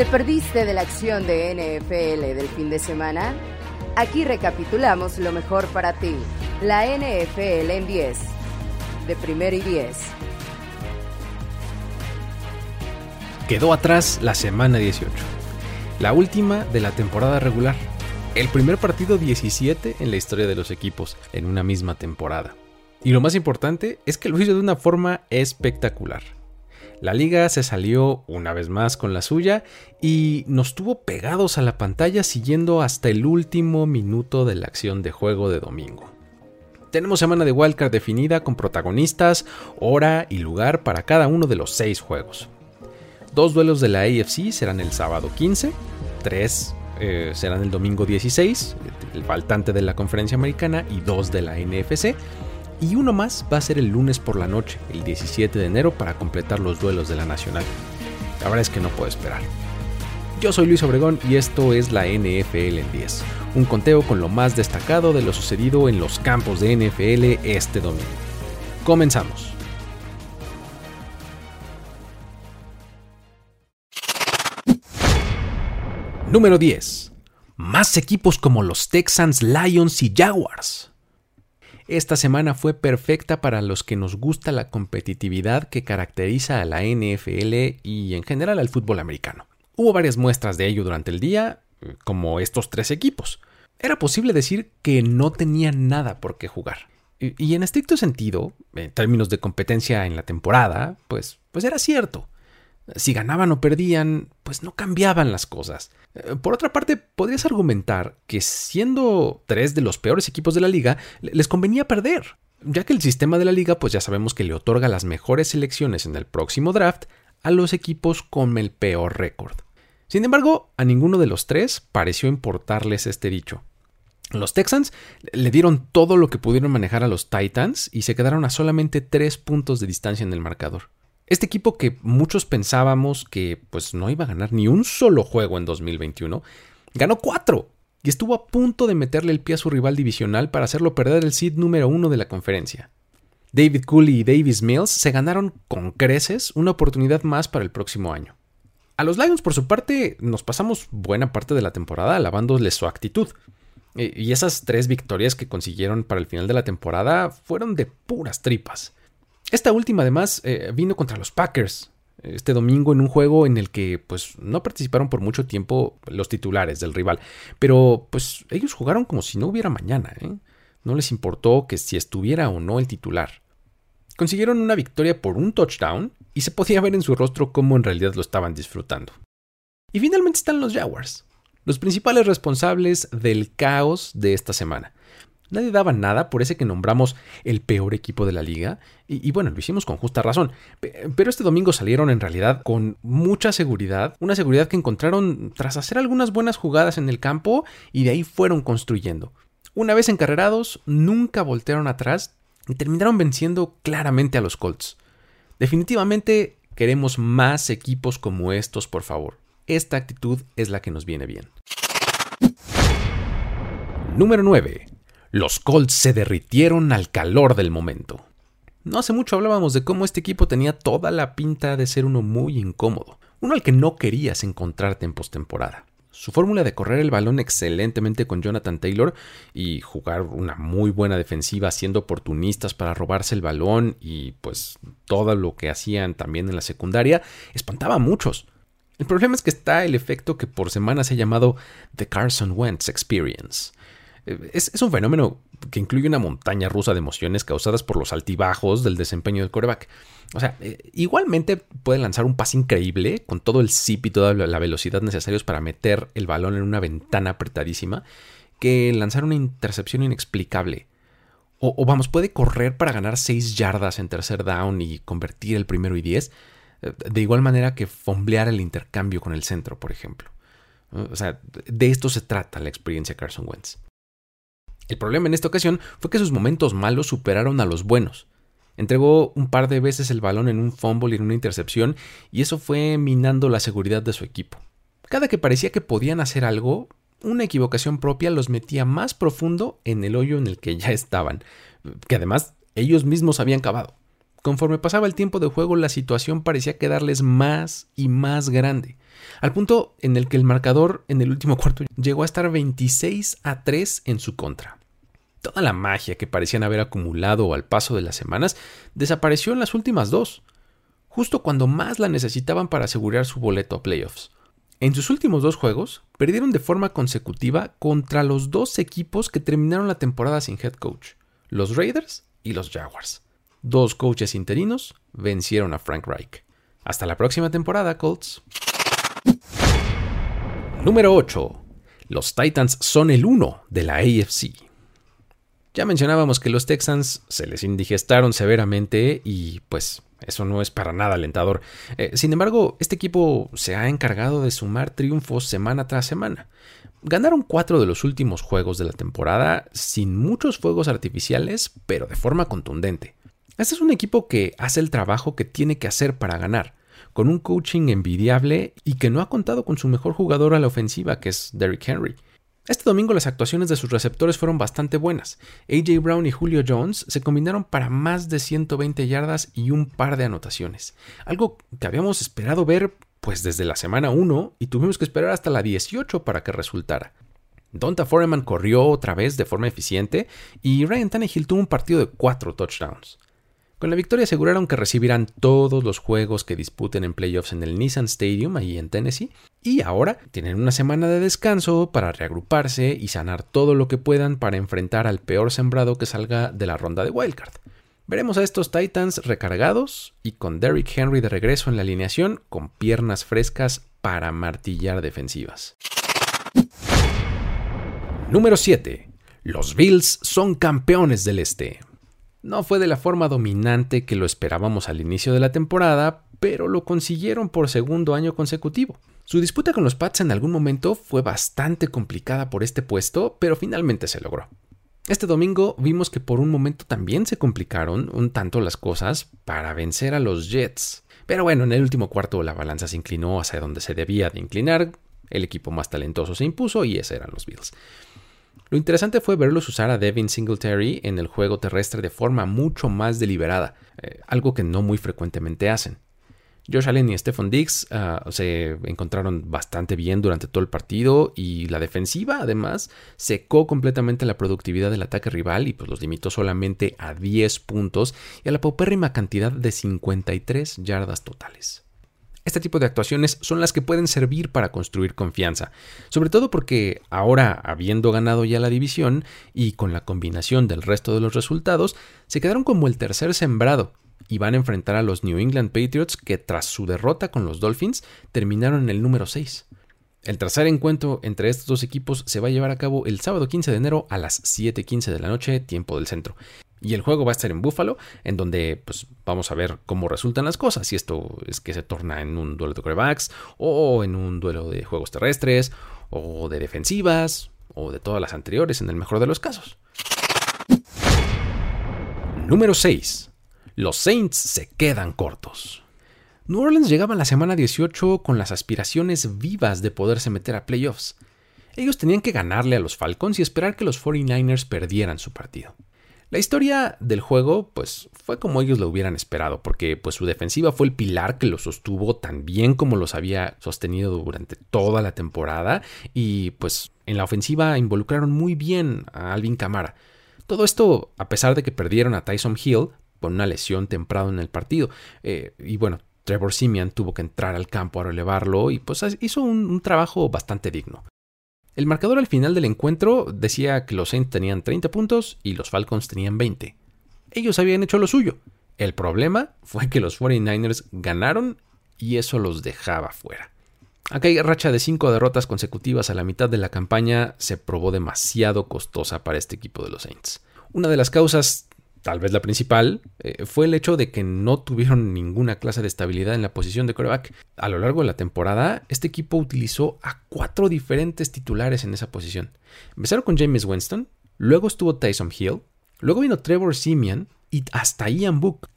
¿Te perdiste de la acción de NFL del fin de semana? Aquí recapitulamos lo mejor para ti. La NFL en 10. De primero y 10. Quedó atrás la semana 18. La última de la temporada regular. El primer partido 17 en la historia de los equipos en una misma temporada. Y lo más importante es que lo hizo de una forma espectacular. La liga se salió una vez más con la suya y nos tuvo pegados a la pantalla siguiendo hasta el último minuto de la acción de juego de domingo. Tenemos semana de wildcard definida con protagonistas, hora y lugar para cada uno de los seis juegos. Dos duelos de la AFC serán el sábado 15, tres eh, serán el domingo 16, el faltante de la conferencia americana y dos de la NFC y uno más va a ser el lunes por la noche, el 17 de enero, para completar los duelos de la Nacional. La verdad es que no puedo esperar. Yo soy Luis Obregón y esto es la NFL en 10, un conteo con lo más destacado de lo sucedido en los campos de NFL este domingo. Comenzamos. Número 10. Más equipos como los Texans, Lions y Jaguars. Esta semana fue perfecta para los que nos gusta la competitividad que caracteriza a la NFL y en general al fútbol americano. Hubo varias muestras de ello durante el día, como estos tres equipos. Era posible decir que no tenían nada por qué jugar. Y en estricto sentido, en términos de competencia en la temporada, pues, pues era cierto. Si ganaban o perdían, pues no cambiaban las cosas. Eh, por otra parte, podrías argumentar que siendo tres de los peores equipos de la liga, les convenía perder, ya que el sistema de la liga, pues ya sabemos que le otorga las mejores selecciones en el próximo draft a los equipos con el peor récord. Sin embargo, a ninguno de los tres pareció importarles este dicho. Los Texans le dieron todo lo que pudieron manejar a los Titans y se quedaron a solamente tres puntos de distancia en el marcador. Este equipo que muchos pensábamos que pues no iba a ganar ni un solo juego en 2021, ganó cuatro y estuvo a punto de meterle el pie a su rival divisional para hacerlo perder el seed número uno de la conferencia. David Cooley y Davis Mills se ganaron con creces una oportunidad más para el próximo año. A los Lions, por su parte, nos pasamos buena parte de la temporada alabándoles su actitud. Y esas tres victorias que consiguieron para el final de la temporada fueron de puras tripas. Esta última además eh, vino contra los Packers este domingo en un juego en el que pues no participaron por mucho tiempo los titulares del rival, pero pues ellos jugaron como si no hubiera mañana, ¿eh? no les importó que si estuviera o no el titular. Consiguieron una victoria por un touchdown y se podía ver en su rostro cómo en realidad lo estaban disfrutando. Y finalmente están los Jaguars, los principales responsables del caos de esta semana. Nadie daba nada por ese que nombramos el peor equipo de la liga, y, bueno, lo hicimos con justa razón. Pero este domingo salieron en realidad con mucha seguridad, una seguridad que encontraron tras hacer algunas buenas jugadas en el campo y de ahí fueron construyendo. Una vez encarrerados, nunca voltearon atrás y terminaron venciendo claramente a los Colts. Definitivamente queremos más equipos como estos, por favor. Esta actitud es la que nos viene bien. Número 9. Los Colts se derritieron al calor del momento. No hace mucho hablábamos de cómo este equipo tenía toda la pinta de ser uno muy incómodo, uno al que no querías encontrarte en postemporada. Su fórmula de correr el balón excelentemente con Jonathan Taylor y jugar una muy buena defensiva siendo oportunistas para robarse el balón y pues todo lo que hacían también en la secundaria espantaba a muchos. El problema es que está el efecto que por semanas se ha llamado The Carson Wentz Experience. Es, un fenómeno que incluye una montaña rusa de emociones causadas por los altibajos del desempeño del coreback. O sea, eh, igualmente puede lanzar un pase increíble con todo el zip y toda la velocidad necesarios para meter el balón en una ventana apretadísima que lanzar una intercepción inexplicable. O, vamos, puede correr para ganar 6 yardas en tercer down y convertir el primero y 10, eh, de igual manera que fomblear el intercambio con el centro, por ejemplo. O sea, de esto se trata la experiencia Carson Wentz. El problema en esta ocasión fue que sus momentos malos superaron a los buenos. Entregó un par de veces el balón en un fumble y en una intercepción, y eso fue minando la seguridad de su equipo. Cada que parecía que podían hacer algo, una equivocación propia los metía más profundo en el hoyo en el que ya estaban, que además ellos mismos habían cavado. conforme pasaba el tiempo de juego la situación parecía quedarles más y más grande, al punto en el que el marcador en el último cuarto llegó a estar 26 a 3 en su contra. Toda la magia que parecían haber acumulado al paso de las semanas desapareció en las últimas dos, justo cuando más la necesitaban para asegurar su boleto a playoffs. En sus últimos dos juegos, perdieron de forma consecutiva contra los dos equipos que terminaron la temporada sin head coach, los Raiders y los Jaguars. Dos coaches interinos vencieron a Frank Reich. Hasta la próxima temporada, Colts. Número 8. Los Titans son el 1 de la AFC. Ya mencionábamos que los Texans se les indigestaron severamente y pues eso no es para nada alentador. Eh, sin embargo, este equipo se ha encargado de sumar triunfos semana tras semana. Ganaron cuatro de los últimos juegos de la temporada sin muchos fuegos artificiales, pero de forma contundente. Este es un equipo que hace el trabajo que tiene que hacer para ganar, con un coaching envidiable y que no ha contado con su mejor jugador a la ofensiva, que es Derrick Henry. Este domingo las actuaciones de sus receptores fueron bastante buenas. AJ Brown y Julio Jones se combinaron para más de 120 yardas y un par de anotaciones. Algo que habíamos esperado ver pues desde la semana 1 y tuvimos que esperar hasta la 18 para que resultara. Donta Foreman corrió otra vez de forma eficiente y Ryan Tannehill tuvo un partido de 4 touchdowns. Con la victoria aseguraron que recibirán todos los juegos que disputen en playoffs en el Nissan Stadium, ahí en Tennessee, y ahora tienen una semana de descanso para reagruparse y sanar todo lo que puedan para enfrentar al peor sembrado que salga de la ronda de Wildcard. Veremos a estos Titans recargados y con Derrick Henry de regreso en la alineación con piernas frescas para martillar defensivas. Número 7. Los Bills son campeones del Este. No fue de la forma dominante que lo esperábamos al inicio de la temporada, pero lo consiguieron por segundo año consecutivo. Su disputa con los Pats en algún momento fue bastante complicada por este puesto, pero finalmente se logró. Este domingo vimos que por un momento también se complicaron un tanto las cosas para vencer a los Jets. Pero bueno, en el último cuarto la balanza se inclinó hacia donde se debía de inclinar, el equipo más talentoso se impuso y ese eran los Bills. Lo interesante fue verlos usar a Devin Singletary en el juego terrestre de forma mucho más deliberada, eh, algo que no muy frecuentemente hacen. Josh Allen y Stephon Diggs ah, se encontraron bastante bien durante todo el partido y la defensiva además secó completamente la productividad del ataque rival y pues los limitó solamente a 10 puntos y a la paupérrima cantidad de 53 yardas totales. Este tipo de actuaciones son las que pueden servir para construir confianza, sobre todo porque ahora, habiendo ganado ya la división y con la combinación del resto de los resultados, se quedaron como el tercer sembrado y van a enfrentar a los New England Patriots que tras su derrota con los Dolphins terminaron en el número 6. El tercer encuentro entre estos dos equipos se va a llevar a cabo el sábado 15 de enero a las 7:15 de la noche, tiempo del centro. Y el juego va a estar en Buffalo, en donde pues, vamos a ver cómo resultan las cosas. Si esto es que se torna en un duelo de corebacks, o en un duelo de juegos terrestres, o de defensivas, o de todas las anteriores, en el mejor de los casos. Número 6. Los Saints se quedan cortos. New Orleans llegaba la semana 18 con las aspiraciones vivas de poderse meter a playoffs. Ellos tenían que ganarle a los Falcons y esperar que los 49ers perdieran su partido. La historia del juego, pues, fue como ellos lo hubieran esperado, porque pues su defensiva fue el pilar que lo sostuvo tan bien como los había sostenido durante toda la temporada, y pues en la ofensiva involucraron muy bien a Alvin Kamara. Todo esto a pesar de que perdieron a Tyson Hill por una lesión temprano en el partido. Eh, y bueno, Trevor Simeon tuvo que entrar al campo a relevarlo y pues hizo un trabajo bastante digno. El marcador al final del encuentro decía que los Saints tenían 30 puntos y los Falcons tenían 20. Ellos habían hecho lo suyo. El problema fue que los 49ers ganaron y eso los dejaba fuera. Aquella racha de 5 derrotas consecutivas a la mitad de la campaña se probó demasiado costosa para este equipo de los Saints. Una de las causas tal vez la principal, eh, fue el hecho de que no tuvieron ninguna clase de estabilidad en la posición de coreback. A lo largo de la temporada, este equipo utilizó a cuatro diferentes titulares en esa posición. Empezaron con James Winston, luego estuvo Tyson Hill, luego vino Trevor Simeon y hasta Ian Book.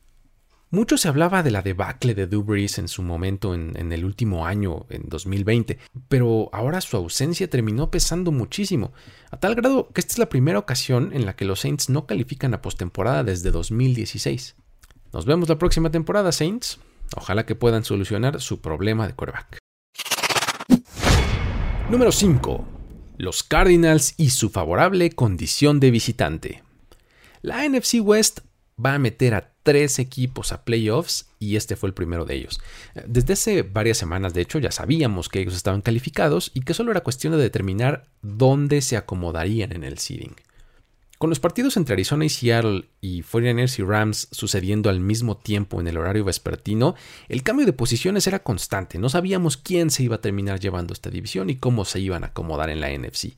Mucho se hablaba de la debacle de Dubris en su momento en, el último año, en 2020, pero ahora su ausencia terminó pesando muchísimo, a tal grado que esta es la primera ocasión en la que los Saints no califican a postemporada desde 2016. Nos vemos la próxima temporada, Saints. Ojalá que puedan solucionar su problema de quarterback. Número 5. Los Cardinals y su favorable condición de visitante. La NFC West va a meter a tres equipos a playoffs y este fue el primero de ellos. Desde hace varias semanas, de hecho, ya sabíamos que ellos estaban calificados y que solo era cuestión de determinar dónde se acomodarían en el seeding. Con los partidos entre Arizona y Seattle y 49ers y Rams sucediendo al mismo tiempo en el horario vespertino, el cambio de posiciones era constante. No sabíamos quién se iba a terminar llevando esta división y cómo se iban a acomodar en la NFC.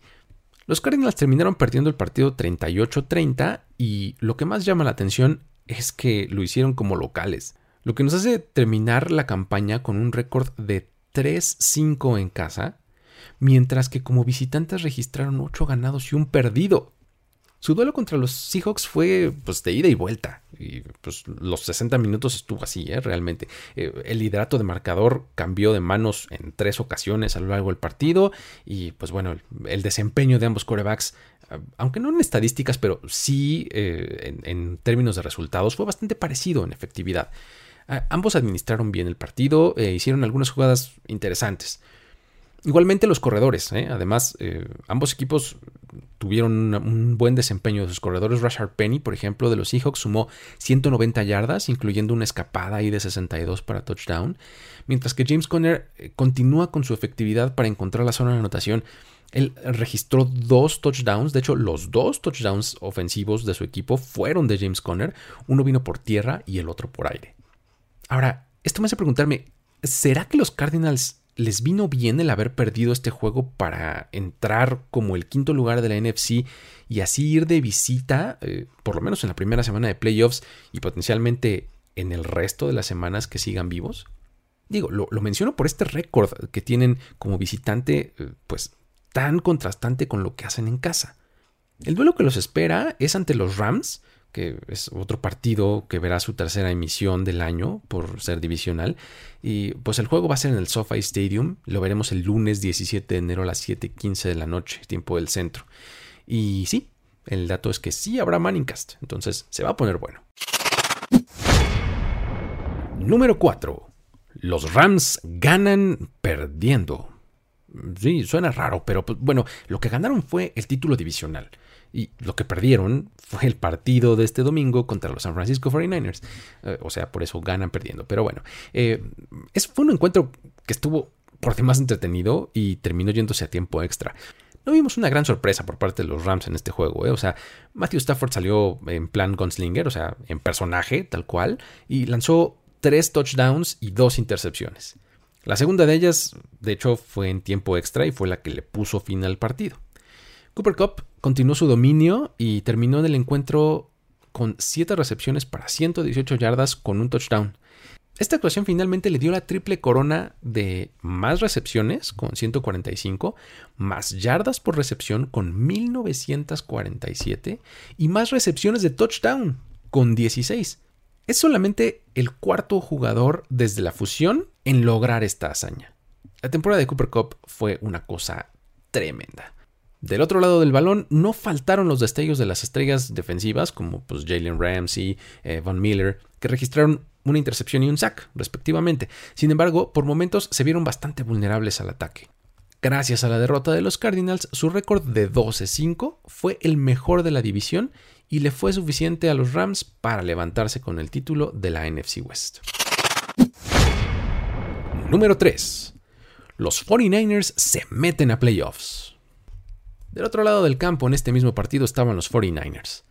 Los Cardinals terminaron perdiendo el partido 38-30 y lo que más llama la atención es que lo hicieron como locales, lo que nos hace terminar la campaña con un récord de 3-5 en casa, mientras que como visitantes registraron 8 ganados y un perdido. Su duelo contra los Seahawks fue pues, de ida y vuelta. Y pues, los 60 minutos estuvo así, ¿eh? realmente. Eh, el liderato de marcador cambió de manos en tres ocasiones a lo largo del partido. Y pues bueno, el, desempeño de ambos corebacks, aunque no en estadísticas, pero sí en, en, términos de resultados, fue bastante parecido en efectividad. ambos administraron bien el partido, hicieron algunas jugadas interesantes. Igualmente los corredores, ¿eh? además eh, ambos equipos tuvieron un buen desempeño de sus corredores. Rashard Penny, por ejemplo, de los Seahawks sumó 190 yardas, incluyendo una escapada ahí de 62 para touchdown, mientras que James Conner eh, continúa con su efectividad para encontrar la zona de anotación. Él registró dos touchdowns, de hecho los dos touchdowns ofensivos de su equipo fueron de James Conner, uno vino por tierra y el otro por aire. Ahora, esto me hace preguntarme, ¿será que los Cardinals les vino bien el haber perdido este juego para entrar como el quinto lugar de la NFC y así ir de visita, eh, por lo menos en la primera semana de playoffs y potencialmente en el resto de las semanas que sigan vivos? Digo, lo, menciono por este récord que tienen como visitante, eh, pues tan contrastante con lo que hacen en casa. El duelo que los espera es ante los Rams, que es otro partido que verá su tercera emisión del año por ser divisional. Y pues el juego va a ser en el SoFi Stadium, lo veremos el lunes 17 de enero a las 7:15 de la noche, tiempo del centro. Y sí, el dato es que sí habrá Manningcast, entonces se va a poner bueno. Número 4. Los Rams ganan perdiendo. Sí, suena raro, pero pues, bueno, lo que ganaron fue el título divisional. Y lo que perdieron fue el partido de este domingo contra los San Francisco 49ers. Eh, o sea, por eso ganan perdiendo. Pero bueno, eh, es, fue un encuentro que estuvo por demás entretenido y terminó yéndose a tiempo extra. No vimos una gran sorpresa por parte de los Rams en este juego. ¿eh? O sea, Matthew Stafford salió en plan gunslinger, o sea, en personaje tal cual, y lanzó tres touchdowns y dos intercepciones. La segunda de ellas, de hecho, fue en tiempo extra y fue la que le puso fin al partido. Cooper Cup continuó su dominio y terminó en el encuentro con 7 recepciones para 118 yardas con un touchdown. Esta actuación finalmente le dio la triple corona de más recepciones con 145, más yardas por recepción con 1947 y más recepciones de touchdown con 16. Es solamente el cuarto jugador desde la fusión en lograr esta hazaña. La temporada de Cooper Cup fue una cosa tremenda. Del otro lado del balón no faltaron los destellos de las estrellas defensivas como pues, Jalen Ramsey, eh, Von Miller, que registraron una intercepción y un sack, respectivamente. Sin embargo, por momentos se vieron bastante vulnerables al ataque. Gracias a la derrota de los Cardinals, su récord de 12-5 fue el mejor de la división y le fue suficiente a los Rams para levantarse con el título de la NFC West. Número 3. Los 49ers se meten a playoffs. Del otro lado del campo, en este mismo partido, estaban los 49ers.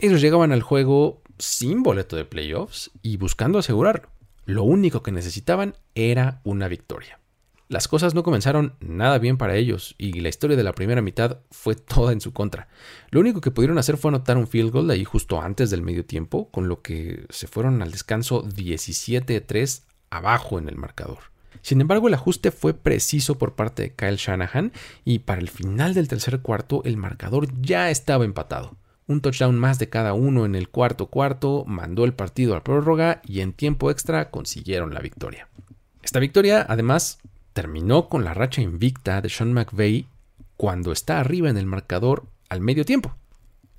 Ellos llegaban al juego sin boleto de playoffs y buscando asegurarlo. Lo único que necesitaban era una victoria. Las cosas no comenzaron nada bien para ellos y la historia de la primera mitad fue toda en su contra. Lo único que pudieron hacer fue anotar un field goal ahí justo antes del medio tiempo, con lo que se fueron al descanso 17-3 abajo en el marcador. Sin embargo, el ajuste fue preciso por parte de Kyle Shanahan y para el final del tercer cuarto el marcador ya estaba empatado. Un touchdown más de cada uno en el cuarto cuarto mandó el partido a prórroga y en tiempo extra consiguieron la victoria. Esta victoria, además, terminó con la racha invicta de Sean McVay cuando está arriba en el marcador al medio tiempo.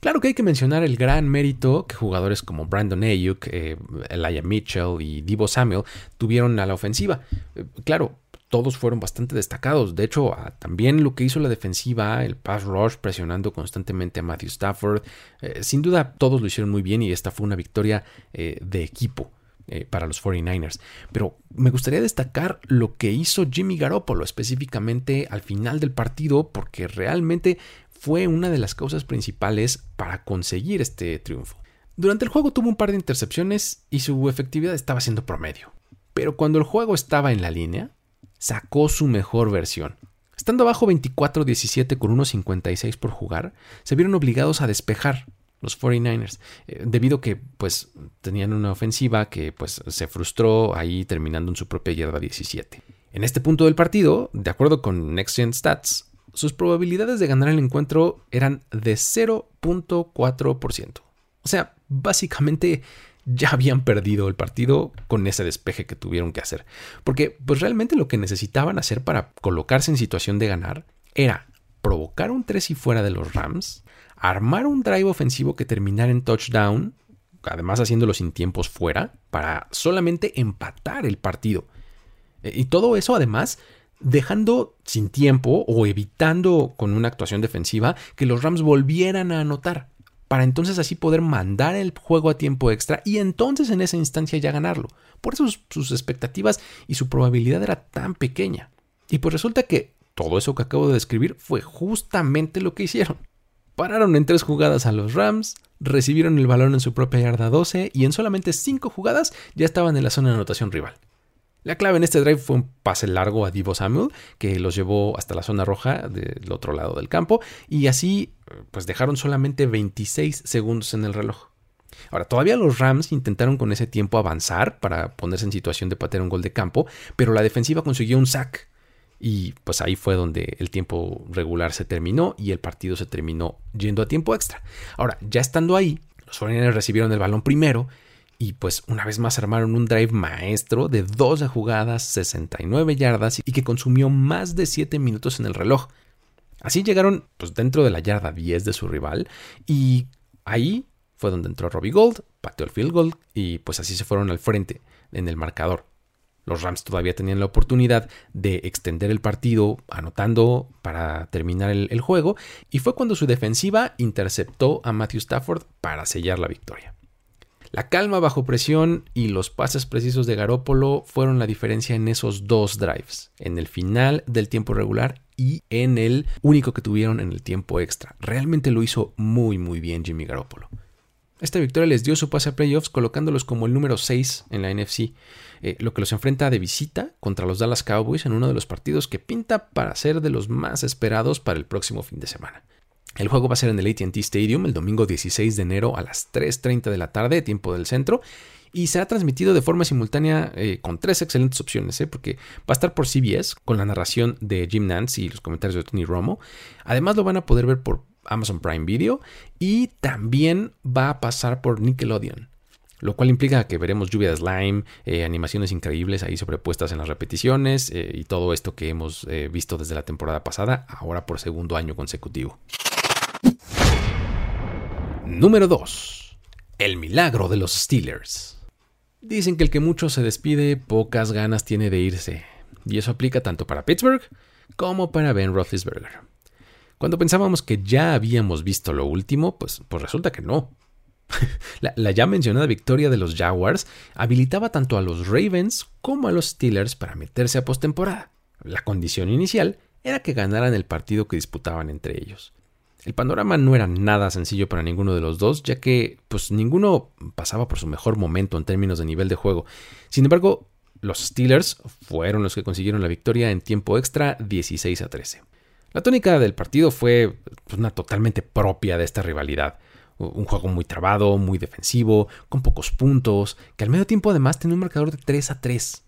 Claro que hay que mencionar el gran mérito que jugadores como Brandon Ayuk, eh, Elijah Mitchell y Divo Samuel tuvieron a la ofensiva. Eh, claro, todos fueron bastante destacados. De hecho, también lo que hizo la defensiva, el pass rush presionando constantemente a Matthew Stafford, eh, sin duda todos lo hicieron muy bien y esta fue una victoria de equipo. Para los 49ers. Pero me gustaría destacar lo que hizo Jimmy Garoppolo, específicamente al final del partido, porque realmente fue una de las causas principales para conseguir este triunfo. Durante el juego tuvo un par de intercepciones y su efectividad estaba siendo promedio. Pero cuando el juego estaba en la línea, sacó su mejor versión. Estando abajo 24-17 con 1.56 por jugar, se vieron obligados a despejar los 49ers, eh, debido a que pues tenían una ofensiva que pues se frustró ahí terminando en su propia yarda 17. En este punto del partido, de acuerdo con Next Gen Stats, sus probabilidades de ganar el encuentro eran de 0.4%. O sea, básicamente ya habían perdido el partido con ese despeje que tuvieron que hacer. Porque pues realmente lo que necesitaban hacer para colocarse en situación de ganar era provocar un 3 y fuera de los Rams, armar un drive ofensivo que terminara en touchdown, además haciéndolo sin tiempos fuera, para solamente empatar el partido. E, y todo eso además dejando sin tiempo o evitando con una actuación defensiva que los Rams volvieran a anotar, para entonces así poder mandar el juego a tiempo extra y entonces en esa instancia ya ganarlo. Por eso sus expectativas y su probabilidad era tan pequeña. Y pues resulta que todo eso que acabo de describir fue justamente lo que hicieron. Pararon en tres jugadas a los Rams, recibieron el balón en su propia yarda 12 y en solamente cinco jugadas ya estaban en la zona de anotación rival. La clave en este drive fue un pase largo a Divo Samuel, que los llevó hasta la zona roja del otro lado del campo, y así pues dejaron solamente 26 segundos en el reloj. Ahora, todavía los Rams intentaron con ese tiempo avanzar para ponerse en situación de patear un gol de campo, pero la defensiva consiguió un sack. Y pues ahí fue donde el tiempo regular se terminó y el partido se terminó yendo a tiempo extra. Ahora, ya estando ahí, los 49 recibieron el balón primero y pues una vez más armaron un drive maestro de 12 jugadas, 69 yardas y que consumió más de 7 minutos en el reloj. Así llegaron pues dentro de la yarda 10 de su rival y ahí fue donde entró Robbie Gold, pateó el field goal y pues así se fueron al frente en el marcador. Los Rams todavía tenían la oportunidad de extender el partido anotando para terminar el, juego y fue cuando su defensiva interceptó a Matthew Stafford para sellar la victoria. La calma bajo presión y los pases precisos de Garópolo fueron la diferencia en esos dos drives, en el final del tiempo regular y en el único que tuvieron en el tiempo extra. Realmente lo hizo muy muy bien Jimmy Garoppolo. Esta victoria les dio su pase a playoffs colocándolos como el número 6 en la NFC, eh, lo que los enfrenta de visita contra los Dallas Cowboys en uno de los partidos que pinta para ser de los más esperados para el próximo fin de semana. El juego va a ser en el ATT Stadium el domingo 16 de enero a las 3.30 de la tarde, tiempo del centro, y será transmitido de forma simultánea eh, con tres excelentes opciones, ¿eh? porque va a estar por CBS con la narración de Jim Nance y los comentarios de Tony Romo. Además lo van a poder ver por Amazon Prime Video y también va a pasar por Nickelodeon. Lo cual implica que veremos lluvia de slime, eh, animaciones increíbles ahí sobrepuestas en las repeticiones y todo esto que hemos visto desde la temporada pasada, ahora por segundo año consecutivo. Número 2. El milagro de los Steelers. Dicen que el que mucho se despide, pocas ganas tiene de irse. Y eso aplica tanto para Pittsburgh como para Ben Roethlisberger. Cuando pensábamos que ya habíamos visto lo último, pues, pues resulta que no. la, ya mencionada victoria de los Jaguars habilitaba tanto a los Ravens como a los Steelers para meterse a postemporada. La condición inicial era que ganaran el partido que disputaban entre ellos. El panorama no era nada sencillo para ninguno de los dos, ya que pues ninguno pasaba por su mejor momento en términos de nivel de juego. Sin embargo, los Steelers fueron los que consiguieron la victoria en tiempo extra 16 a 13. La tónica del partido fue pues, una totalmente propia de esta rivalidad. Un juego muy trabado, muy defensivo, con pocos puntos, que al medio tiempo además tenía un marcador de 3 a 3.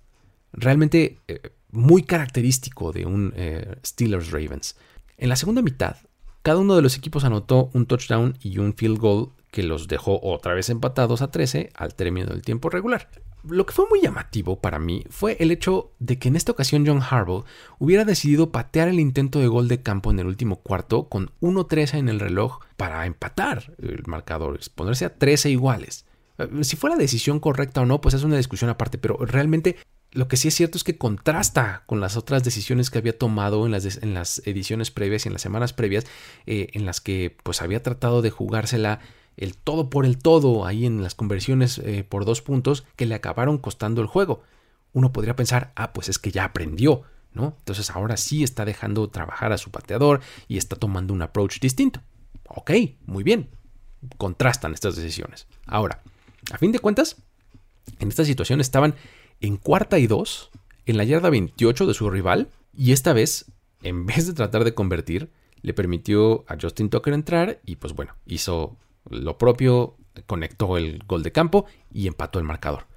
Realmente eh, muy característico de un eh, Steelers Ravens. En la segunda mitad, cada uno de los equipos anotó un touchdown y un field goal que los dejó otra vez empatados a 13 al término del tiempo regular. Lo que fue muy llamativo para mí fue el hecho de que en esta ocasión John Harbaugh hubiera decidido patear el intento de gol de campo en el último cuarto con 1-13 en el reloj para empatar el marcador, ponerse a 13 iguales. Eh, si fue la decisión correcta o no, pues es una discusión aparte, pero realmente lo que sí es cierto es que contrasta con las otras decisiones que había tomado en las, ediciones previas y en las semanas previas, eh, en las que pues había tratado de jugársela el todo por el todo ahí en las conversiones eh, por dos puntos que le acabaron costando el juego. Uno podría pensar, ah, pues es que ya aprendió, ¿no? Entonces ahora sí está dejando trabajar a su pateador y está tomando un approach distinto. Ok, muy bien. Contrastan estas decisiones. Ahora, a fin de cuentas, en esta situación estaban en cuarta y dos, en la yarda 28 de su rival, y esta vez, en vez de tratar de convertir, le permitió a Justin Tucker entrar y pues bueno, hizo lo propio, conectó el gol de campo y empató el marcador.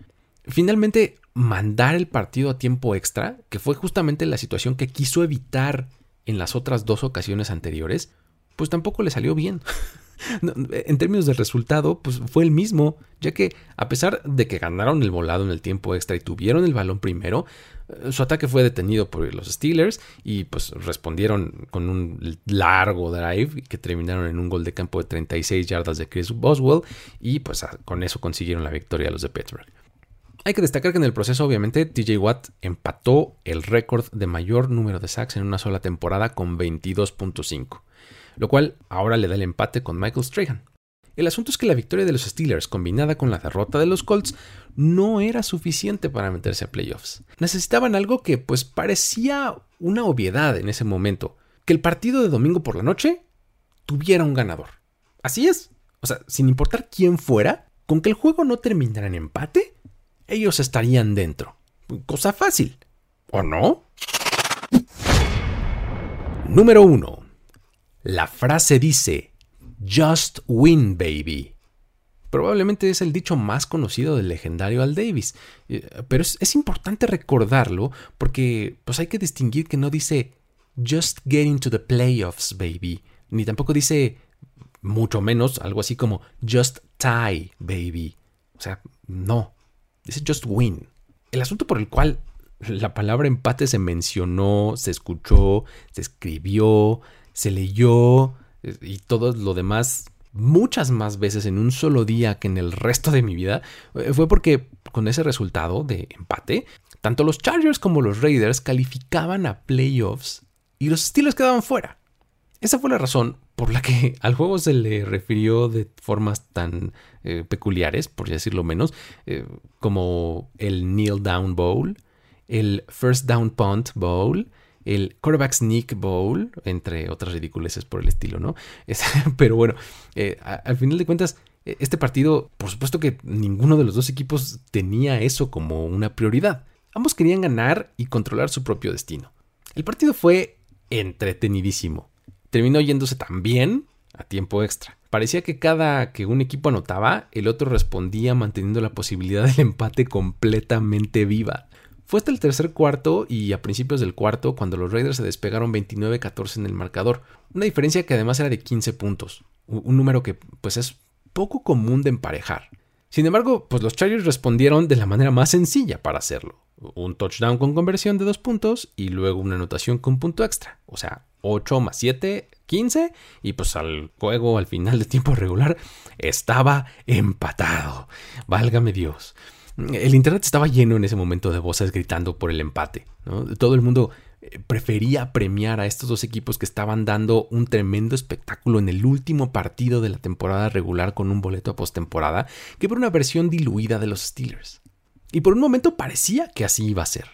Finalmente, mandar el partido a tiempo extra, que fue justamente la situación que quiso evitar en las otras dos ocasiones anteriores, pues tampoco le salió bien. en términos de resultado, pues fue el mismo, ya que a pesar de que ganaron el volado en el tiempo extra y tuvieron el balón primero, eh, su ataque fue detenido por los Steelers y pues respondieron con un largo drive que terminaron en un gol de campo de 36 yardas de Chris Boswell y pues con eso consiguieron la victoria los de Pittsburgh. Hay que destacar que en el proceso, obviamente, TJ Watt empató el récord de mayor número de sacks en una sola temporada con 22.5 lo cual ahora le da el empate con Michael Strahan. El asunto es que la victoria de los Steelers combinada con la derrota de los Colts no era suficiente para meterse a playoffs. Necesitaban algo que pues parecía una obviedad en ese momento, que el partido de domingo por la noche tuviera un ganador. Así es. O sea, sin importar quién fuera, con que el juego no terminara en empate, ellos estarían dentro. Cosa fácil. ¿O no? Número 1. La frase dice, Just win, baby. Probablemente es el dicho más conocido del legendario Al Davis, eh, pero es, importante recordarlo porque pues hay que distinguir que no dice Just get into the playoffs, baby, ni tampoco dice mucho menos algo así como Just tie, baby. O sea, no, dice Just win. El asunto por el cual la palabra empate se mencionó, se escuchó, se escribió, se leyó eh, y todo lo demás muchas más veces en un solo día que en el resto de mi vida, eh, fue porque con ese resultado de empate, tanto los Chargers como los Raiders calificaban a playoffs y los Steelers quedaban fuera. Esa fue la razón por la que al juego se le refirió de formas tan eh, peculiares, por decirlo menos, como el Kneel Down Bowl, el First Down Punt Bowl, el Quarterback Sneak Bowl, entre otras ridiculeces por el estilo, ¿no? pero bueno, eh, al final de cuentas, e, este partido, por supuesto que ninguno de los dos equipos tenía eso como una prioridad. Ambos querían ganar y controlar su propio destino. El partido fue entretenidísimo. Terminó yéndose también a tiempo extra. Parecía que cada que un equipo anotaba, el otro respondía manteniendo la posibilidad del empate completamente viva. Fue hasta el tercer cuarto y a principios del cuarto cuando los Raiders se despegaron 29-14 en el marcador, una diferencia que además era de 15 puntos, un número que pues es poco común de emparejar. Sin embargo, pues los Chargers respondieron de la manera más sencilla para hacerlo. Un touchdown con conversión de dos puntos y luego una anotación con punto extra. O sea, 8 más 7, 15. Y pues al juego, al final de tiempo regular, estaba empatado. Válgame Dios. El internet estaba lleno en ese momento de voces gritando por el empate. Todo el mundo eh, prefería premiar a estos dos equipos que estaban dando un tremendo espectáculo en el último partido de la temporada regular con un boleto a postemporada que por una versión diluida de los Steelers. Y por un momento parecía que así iba a ser.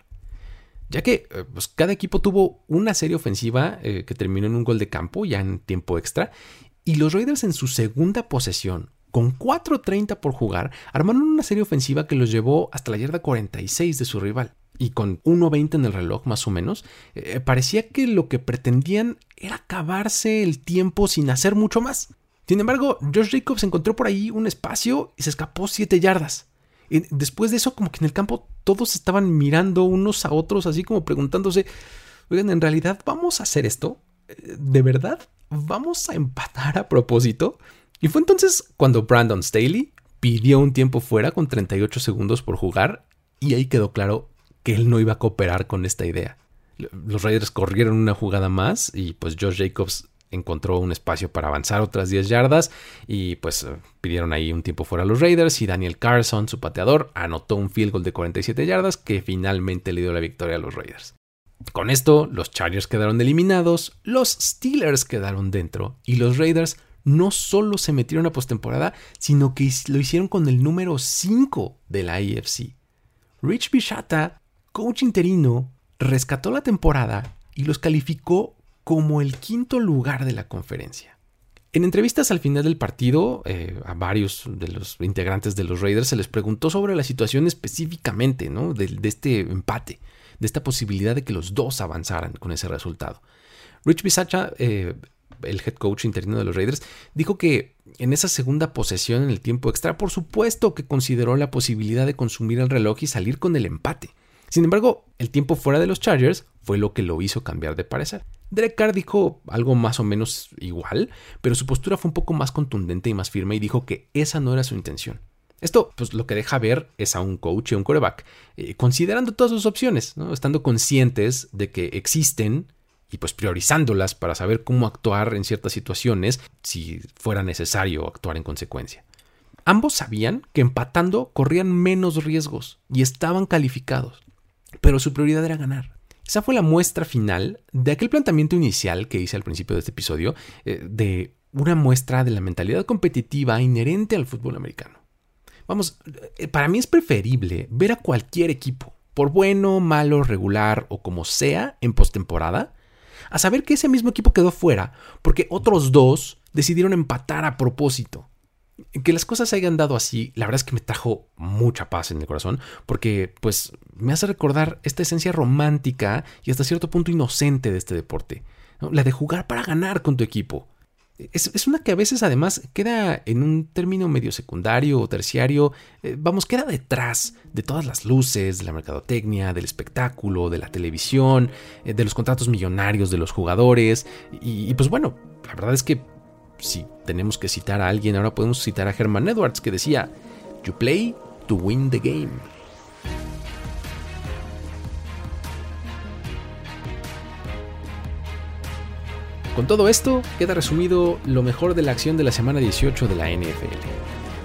Ya que eh, pues, cada equipo tuvo una serie ofensiva eh, que terminó en un gol de campo ya en tiempo extra, y los Raiders en su segunda posesión con 4.30 por jugar, armaron una serie ofensiva que los llevó hasta la yarda 46 de su rival. Y con 1.20 en el reloj más o menos, eh, parecía que lo que pretendían era acabarse el tiempo sin hacer mucho más. Sin embargo, Josh Jacobs encontró por ahí un espacio y se escapó 7 yardas. Y después de eso, como que en el campo todos estaban mirando unos a otros, así como preguntándose, oigan, ¿en realidad vamos a hacer esto? Eh, ¿De verdad? ¿Vamos a empatar a propósito? Y fue entonces cuando Brandon Staley pidió un tiempo fuera con 38 segundos por jugar y ahí quedó claro que él no iba a cooperar con esta idea. Los Raiders corrieron una jugada más y pues Josh Jacobs encontró un espacio para avanzar otras 10 yardas y pues pidieron ahí un tiempo fuera a los Raiders y Daniel Carson, su pateador, anotó un field goal de 47 yardas que finalmente le dio la victoria a los Raiders. Con esto, los Chargers quedaron eliminados, los Steelers quedaron dentro y los Raiders no solo se metieron a postemporada, sino que lo hicieron con el número 5 de la AFC. Rich Bishata, coach interino, rescató la temporada y los calificó como el quinto lugar de la conferencia. En entrevistas al final del partido, eh, a varios de los integrantes de los Raiders se les preguntó sobre la situación específicamente ¿no? de, este empate, de esta posibilidad de que los dos avanzaran con ese resultado. Rich Bisaccia, eh, el head coach interino de los Raiders, dijo que en esa segunda posesión en el tiempo extra, por supuesto que consideró la posibilidad de consumir el reloj y salir con el empate. Sin embargo, el tiempo fuera de los Chargers fue lo que lo hizo cambiar de parecer. Derek Carr dijo algo más o menos igual, pero su postura fue un poco más contundente y más firme y dijo que esa no era su intención. Esto, pues lo que deja ver es a un coach y a un coreback, eh, considerando todas sus opciones, estando conscientes de que existen y pues priorizándolas para saber cómo actuar en ciertas situaciones si fuera necesario actuar en consecuencia. Ambos sabían que empatando corrían menos riesgos y estaban calificados, pero su prioridad era ganar. Esa fue la muestra final de aquel planteamiento inicial que hice al principio de este episodio, eh, de una muestra de la mentalidad competitiva inherente al fútbol americano. Vamos, eh, para mí es preferible ver a cualquier equipo, por bueno, malo, regular o como sea, en postemporada, a saber que ese mismo equipo quedó fuera porque otros dos decidieron empatar a propósito. Que las cosas se hayan dado así, la verdad es que me trajo mucha paz en el corazón, porque pues me hace recordar esta esencia romántica y hasta cierto punto inocente de este deporte, la de jugar para ganar con tu equipo. Es, una que a veces además queda en un término medio secundario o terciario, eh, vamos, queda detrás de todas las luces, de la mercadotecnia, del espectáculo, de la televisión, eh, de los contratos millonarios de los jugadores. Y, pues bueno, la verdad es que si tenemos que citar a alguien, ahora podemos citar a Herman Edwards que decía, You play to win the game. Con todo esto, queda resumido lo mejor de la acción de la semana 18 de la NFL.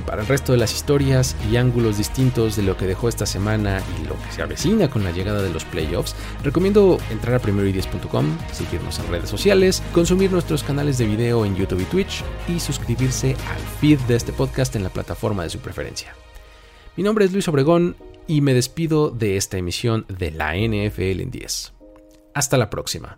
Para el resto de las historias y ángulos distintos de lo que dejó esta semana y lo que se avecina con la llegada de los playoffs, recomiendo entrar a primeroideas.com, seguirnos en redes sociales, consumir nuestros canales de video en YouTube y Twitch y suscribirse al feed de este podcast en la plataforma de su preferencia. Mi nombre es Luis Obregón y me despido de esta emisión de la NFL en 10. Hasta la próxima.